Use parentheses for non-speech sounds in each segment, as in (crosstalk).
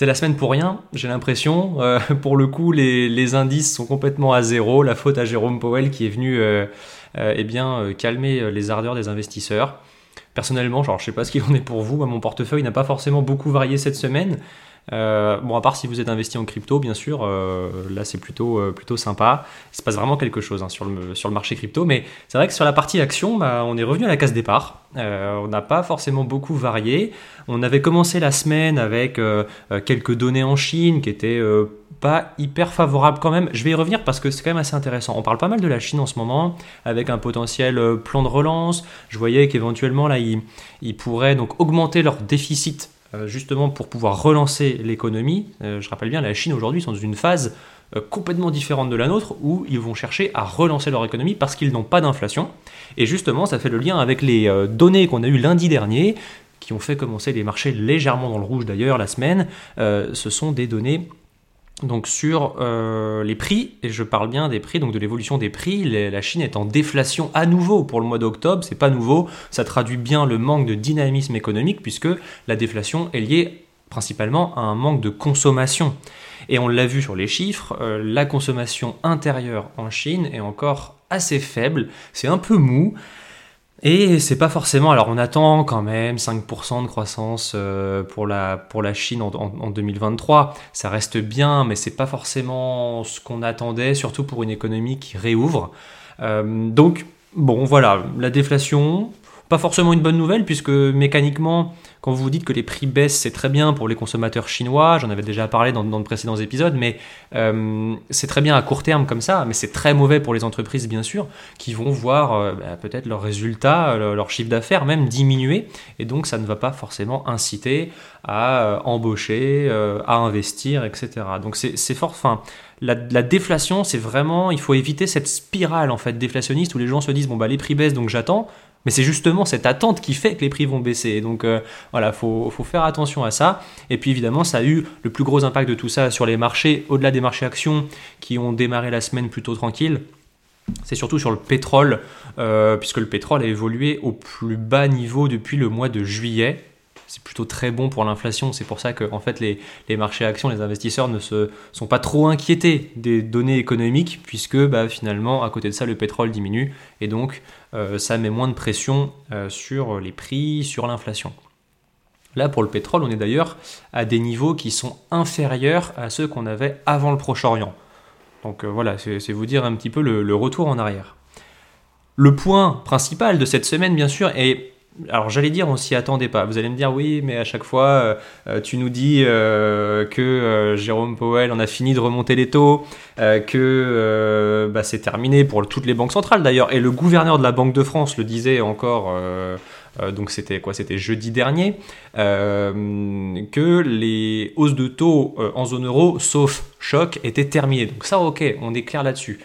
C'était la semaine pour rien, j'ai l'impression. Euh, pour le coup, les, indices sont complètement à zéro. La faute à Jérôme Powell qui est venu euh, euh, eh bien, calmer les ardeurs des investisseurs. Personnellement, je sais pas ce qu'il en est pour vous. Mon portefeuille n'a pas forcément beaucoup varié cette semaine. Euh, bon, à part si vous êtes investi en crypto, bien sûr, euh, là c'est plutôt, euh, plutôt sympa. Il se passe vraiment quelque chose hein, sur, le, sur le marché crypto, mais c'est vrai que sur la partie action, bah, on est revenu à la case départ. on n'a pas forcément beaucoup varié. On avait commencé la semaine avec quelques données en Chine qui étaient pas hyper favorables quand même. Je vais y revenir parce que c'est quand même assez intéressant. On parle pas mal de la Chine en ce moment, avec un potentiel plan de relance. Je voyais qu'éventuellement là, ils, ils pourraient donc augmenter leur déficit justement pour pouvoir relancer l'économie. Euh, je rappelle bien, la Chine aujourd'hui sont dans une phase euh, complètement différente de la nôtre où ils vont chercher à relancer leur économie parce qu'ils n'ont pas d'inflation. Et justement, ça fait le lien avec les données qu'on a eues lundi dernier qui ont fait commencer les marchés légèrement dans le rouge d'ailleurs la semaine. ce sont des données donc sur euh, les prix, et je parle bien des prix, donc de l'évolution des prix, la Chine est en déflation à nouveau pour le mois d'octobre, c'est pas nouveau, ça traduit bien le manque de dynamisme économique puisque la déflation est liée principalement à un manque de consommation. Et on l'a vu sur les chiffres, euh, la consommation intérieure en Chine est encore assez faible, c'est un peu mou. Et c'est pas forcément. Alors on attend quand même 5% de croissance euh, pour la, pour la Chine en, 2023. Ça reste bien, mais c'est pas forcément ce qu'on attendait, surtout pour une économie qui réouvre. Euh, donc bon, voilà, la déflation, pas forcément une bonne nouvelle puisque mécaniquement quand vous dites que les prix baissent, c'est très bien pour les consommateurs chinois, j'en avais déjà parlé dans, de précédents épisodes, mais euh, c'est très bien à court terme comme ça, mais c'est très mauvais pour les entreprises, bien sûr, qui vont voir euh, bah, peut-être leurs résultats, leur, chiffre d'affaires même diminuer, et donc ça ne va pas forcément inciter à euh, embaucher, à investir, etc. Donc c'est fort, fin. La, la, déflation, c'est vraiment, il faut éviter cette spirale en fait déflationniste où les gens se disent bon bah les prix baissent donc j'attends. Mais c'est justement cette attente qui fait que les prix vont baisser. Donc euh, voilà, il faut, faire attention à ça. Et puis évidemment, ça a eu le plus gros impact de tout ça sur les marchés, au-delà des marchés actions qui ont démarré la semaine plutôt tranquille. C'est surtout sur le pétrole, euh, puisque le pétrole a évolué au plus bas niveau depuis le mois de juillet c'est plutôt très bon pour l'inflation. C'est pour ça que fait, les, marchés actions, les investisseurs ne se sont pas trop inquiétés des données économiques, puisque bah, finalement, à côté de ça, le pétrole diminue, et donc euh, ça met moins de pression euh, sur les prix, sur l'inflation. Là, pour le pétrole, on est d'ailleurs à des niveaux qui sont inférieurs à ceux qu'on avait avant le Proche-Orient. Donc euh, voilà, c'est vous dire un petit peu le retour en arrière. Le point principal de cette semaine, bien sûr, est alors j'allais dire on s'y attendait pas. Vous allez me dire oui, mais à chaque fois euh, euh, tu nous dis euh, que Jérôme Powell en a fini de remonter les taux, que bah, c'est terminé pour toutes les banques centrales d'ailleurs, et le gouverneur de la Banque de France le disait encore. donc c'était quoi? C'était jeudi dernier que les hausses de taux en zone euro, sauf choc, étaient terminées. Donc ça, ok, on est clair là-dessus.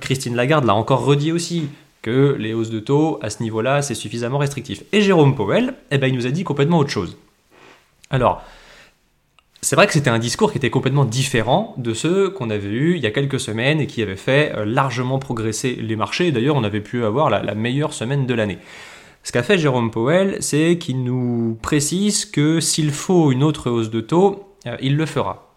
Christine Lagarde l'a encore redit aussi que les hausses de taux, à ce niveau-là, c'est suffisamment restrictif. Et Jérôme Powell, eh ben, il nous a dit complètement autre chose. Alors, c'est vrai que c'était un discours qui était complètement différent de ceux qu'on avait eu il y a quelques semaines et qui avait fait euh, largement progresser les marchés. D'ailleurs, on avait pu avoir la, meilleure semaine de l'année. Ce qu'a fait Jérôme Powell, c'est qu'il nous précise que s'il faut une autre hausse de taux, euh, il le fera.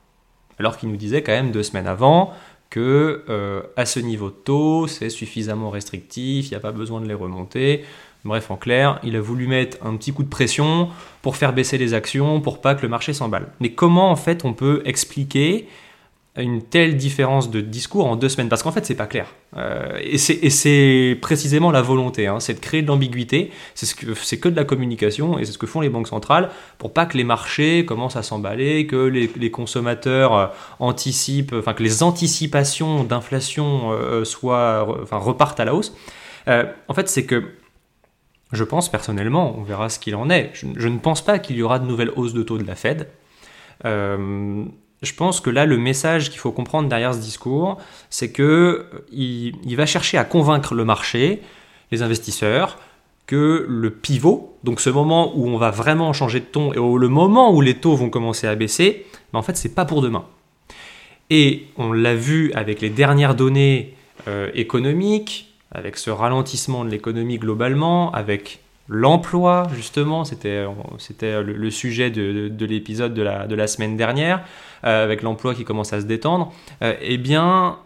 Alors qu'il nous disait quand même deux semaines avant, que euh, à ce niveau de taux, c'est suffisamment restrictif, il n'y a pas besoin de les remonter. Bref, en clair, il a voulu mettre un petit coup de pression pour faire baisser les actions, pour pas que le marché s'emballe. Mais comment en fait on peut expliquer une telle différence de discours en deux semaines Parce qu'en fait, c'est pas clair. Euh, et c'est précisément la volonté, hein, c'est de créer de l'ambiguïté. C'est ce que, que de la communication et c'est ce que font les banques centrales pour pas que les marchés commencent à s'emballer, que les, consommateurs euh, anticipent, enfin que les anticipations d'inflation euh, enfin repartent à la hausse. en fait, c'est que je pense personnellement, on verra ce qu'il en est. Je, ne pense pas qu'il y aura de nouvelles hausses de taux de la Fed. Je pense que là, le message qu'il faut comprendre derrière ce discours, c'est que il, va chercher à convaincre le marché, les investisseurs, que le pivot, donc ce moment où on va vraiment changer de ton et le moment où les taux vont commencer à baisser, ben en fait, c'est pas pour demain. Et on l'a vu avec les dernières données euh, économiques, avec ce ralentissement de l'économie globalement, avec l'emploi, justement, c'était le, sujet de, l'épisode de la, semaine dernière, euh, avec l'emploi qui commence à se détendre, euh, eh bien,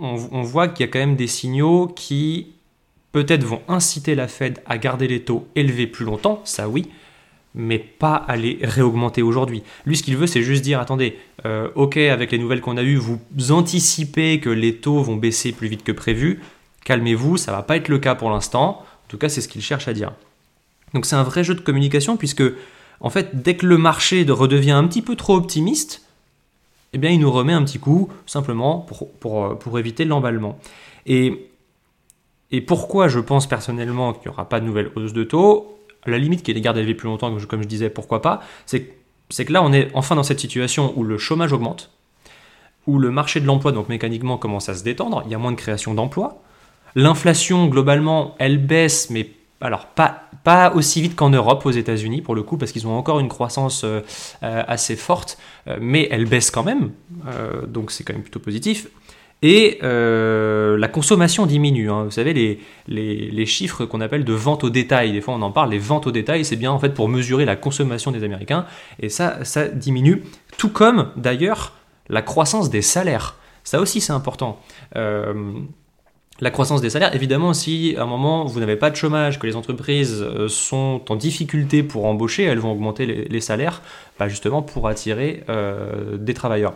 on, voit qu'il y a quand même des signaux qui peut-être vont inciter la Fed à garder les taux élevés plus longtemps, ça oui, mais pas à les réaugmenter aujourd'hui. Lui, ce qu'il veut, c'est juste dire, attendez, euh, ok, avec les nouvelles qu'on a eues, vous anticipez que les taux vont baisser plus vite que prévu, calmez-vous, ça va pas être le cas pour l'instant, en tout cas, c'est ce qu'il cherche à dire. Donc c'est un vrai jeu de communication puisque en fait dès que le marché redevient un petit peu trop optimiste, eh bien il nous remet un petit coup simplement pour, pour éviter l'emballement. Et, pourquoi je pense personnellement qu'il n'y aura pas de nouvelle hausse de taux la limite qu'il garde élevés plus longtemps, comme je, comme je disais, pourquoi pas, c'est que là on est enfin dans cette situation où le chômage augmente, où le marché de l'emploi, donc mécaniquement, commence à se détendre, il y a moins de création d'emplois, l'inflation globalement elle baisse, mais alors pas, aussi vite qu'en Europe, aux États-Unis pour le coup, parce qu'ils ont encore une croissance euh, euh, assez forte, euh, mais elle baisse quand même, donc c'est quand même plutôt positif. Et la consommation diminue. Hein. Vous savez, les, chiffres qu'on appelle de vente au détail, des fois on en parle, les ventes au détail, c'est bien en fait pour mesurer la consommation des Américains, et ça diminue, tout comme d'ailleurs la croissance des salaires. Ça aussi c'est important la croissance des salaires. Évidemment, si à un moment vous n'avez pas de chômage, que les entreprises euh, sont en difficulté pour embaucher, elles vont augmenter les, salaires, bah, justement pour attirer euh, des travailleurs.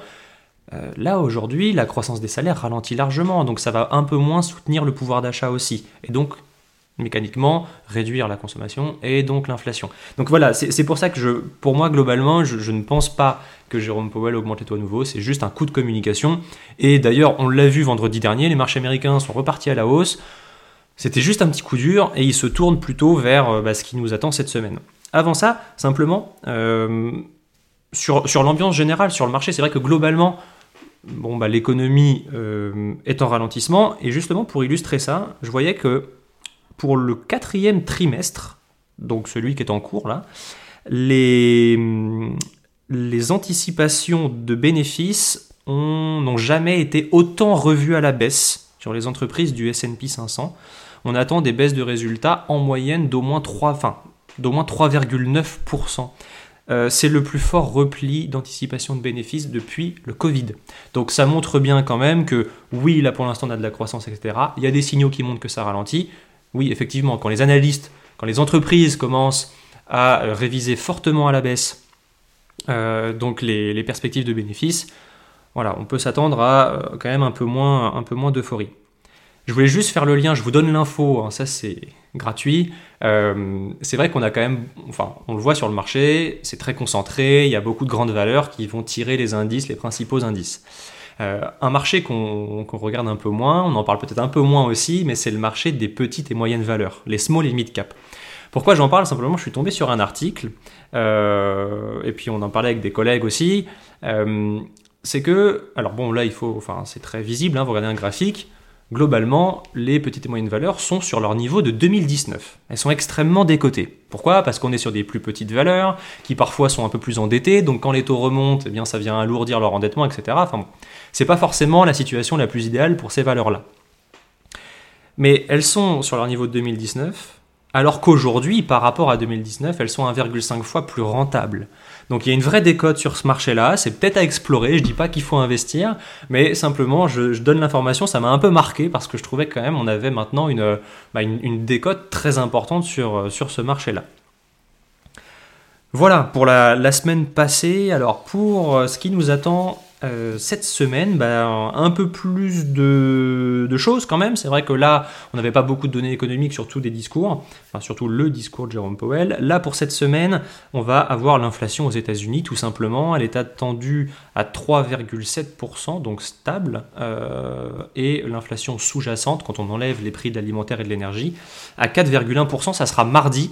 Euh, là aujourd'hui, la croissance des salaires ralentit largement, donc ça va un peu moins soutenir le pouvoir d'achat aussi. Et donc mécaniquement réduire la consommation et donc l'inflation. Donc voilà, c'est pour ça que je, pour moi globalement, je, ne pense pas que Jérôme Powell augmente les taux à nouveau, c'est juste un coup de communication. Et d'ailleurs, on l'a vu vendredi dernier, les marchés américains sont repartis à la hausse. C'était juste un petit coup dur et ils se tournent plutôt vers euh, bah, ce qui nous attend cette semaine. Avant ça, simplement, euh, sur, l'ambiance générale, sur le marché, c'est vrai que globalement, bon, bah, l'économie euh, est en ralentissement. Et justement, pour illustrer ça, je voyais que pour le quatrième trimestre, donc celui qui est en cours là, les, anticipations de bénéfices n'ont jamais été autant revues à la baisse sur les entreprises du S&P 500. On attend des baisses de résultats en moyenne d'au moins 3,9%. Euh, c'est le plus fort repli d'anticipation de bénéfices depuis le Covid. Donc ça montre bien quand même que oui, là pour l'instant on a de la croissance, etc. Il y a des signaux qui montrent que ça ralentit oui, effectivement, quand les analystes, quand les entreprises commencent à euh, réviser fortement à la baisse euh, donc les, perspectives de bénéfices, voilà, on peut s'attendre à euh, quand même un peu moins, moins d'euphorie. Je voulais juste faire le lien, je vous donne l'info, hein, ça c'est gratuit. c'est vrai qu'on a quand même, enfin, on le voit sur le marché, c'est très concentré, il y a beaucoup de grandes valeurs qui vont tirer les indices, les principaux indices. Euh, un marché qu'on regarde un peu moins, on en parle peut-être un peu moins aussi, mais c'est le marché des petites et moyennes valeurs, les small et mid cap. Pourquoi j'en parle? Simplement, je suis tombé sur un article, euh, et puis on en parlait avec des collègues aussi. Euh, c'est que, alors bon, là, il faut, enfin, c'est très visible, hein, vous regardez un graphique, globalement, les petites et moyennes valeurs sont sur leur niveau de 2019. Elles sont extrêmement décotées. Pourquoi? Parce qu'on est sur des plus petites valeurs, qui parfois sont un peu plus endettées, donc quand les taux remontent, eh bien ça vient alourdir leur endettement, etc. Enfin bon, c'est pas forcément la situation la plus idéale pour ces valeurs-là. Mais elles sont sur leur niveau de 2019, alors qu'aujourd'hui, par rapport à 2019, elles sont 1,5 fois plus rentables. Donc il y a une vraie décote sur ce marché-là, c'est peut-être à explorer, je dis pas qu'il faut investir, mais simplement je, donne l'information, ça m'a un peu marqué parce que je trouvais quand même on avait maintenant une, bah, décote très importante sur, sur ce marché-là. Voilà pour la, la, semaine passée. Alors pour ce qui nous attend euh, cette semaine, bah, un peu plus de, choses quand même. C'est vrai que là, on n'avait pas beaucoup de données économiques, surtout des discours, surtout le discours de Jerome Powell. Là, pour cette semaine, on va avoir l'inflation aux États-Unis, tout simplement. Elle est attendue à 3,7%, donc stable, euh, et l'inflation sous-jacente, quand on enlève les prix de l'alimentaire et de l'énergie, à 4,1%. Ça sera mardi.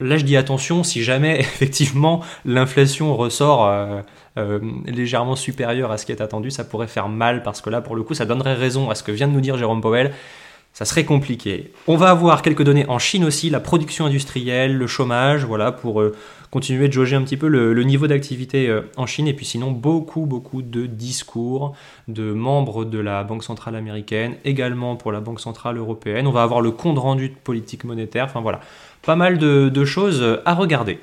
Là, je dis attention, si jamais (laughs) effectivement l'inflation ressort euh, euh, légèrement supérieure à ce qui est attendu, ça pourrait faire mal parce que là, pour le coup, ça donnerait raison à ce que vient de nous dire Jérôme Powell. ça serait compliqué. On va avoir quelques données en Chine aussi, la production industrielle, le chômage, voilà, pour euh, continuer de jauger un petit peu le, niveau d'activité en Chine. Et puis sinon, beaucoup, beaucoup de discours de membres de la Banque Centrale Américaine, également pour la Banque Centrale Européenne. On va avoir le compte rendu de politique monétaire, enfin voilà, pas mal de choses à regarder.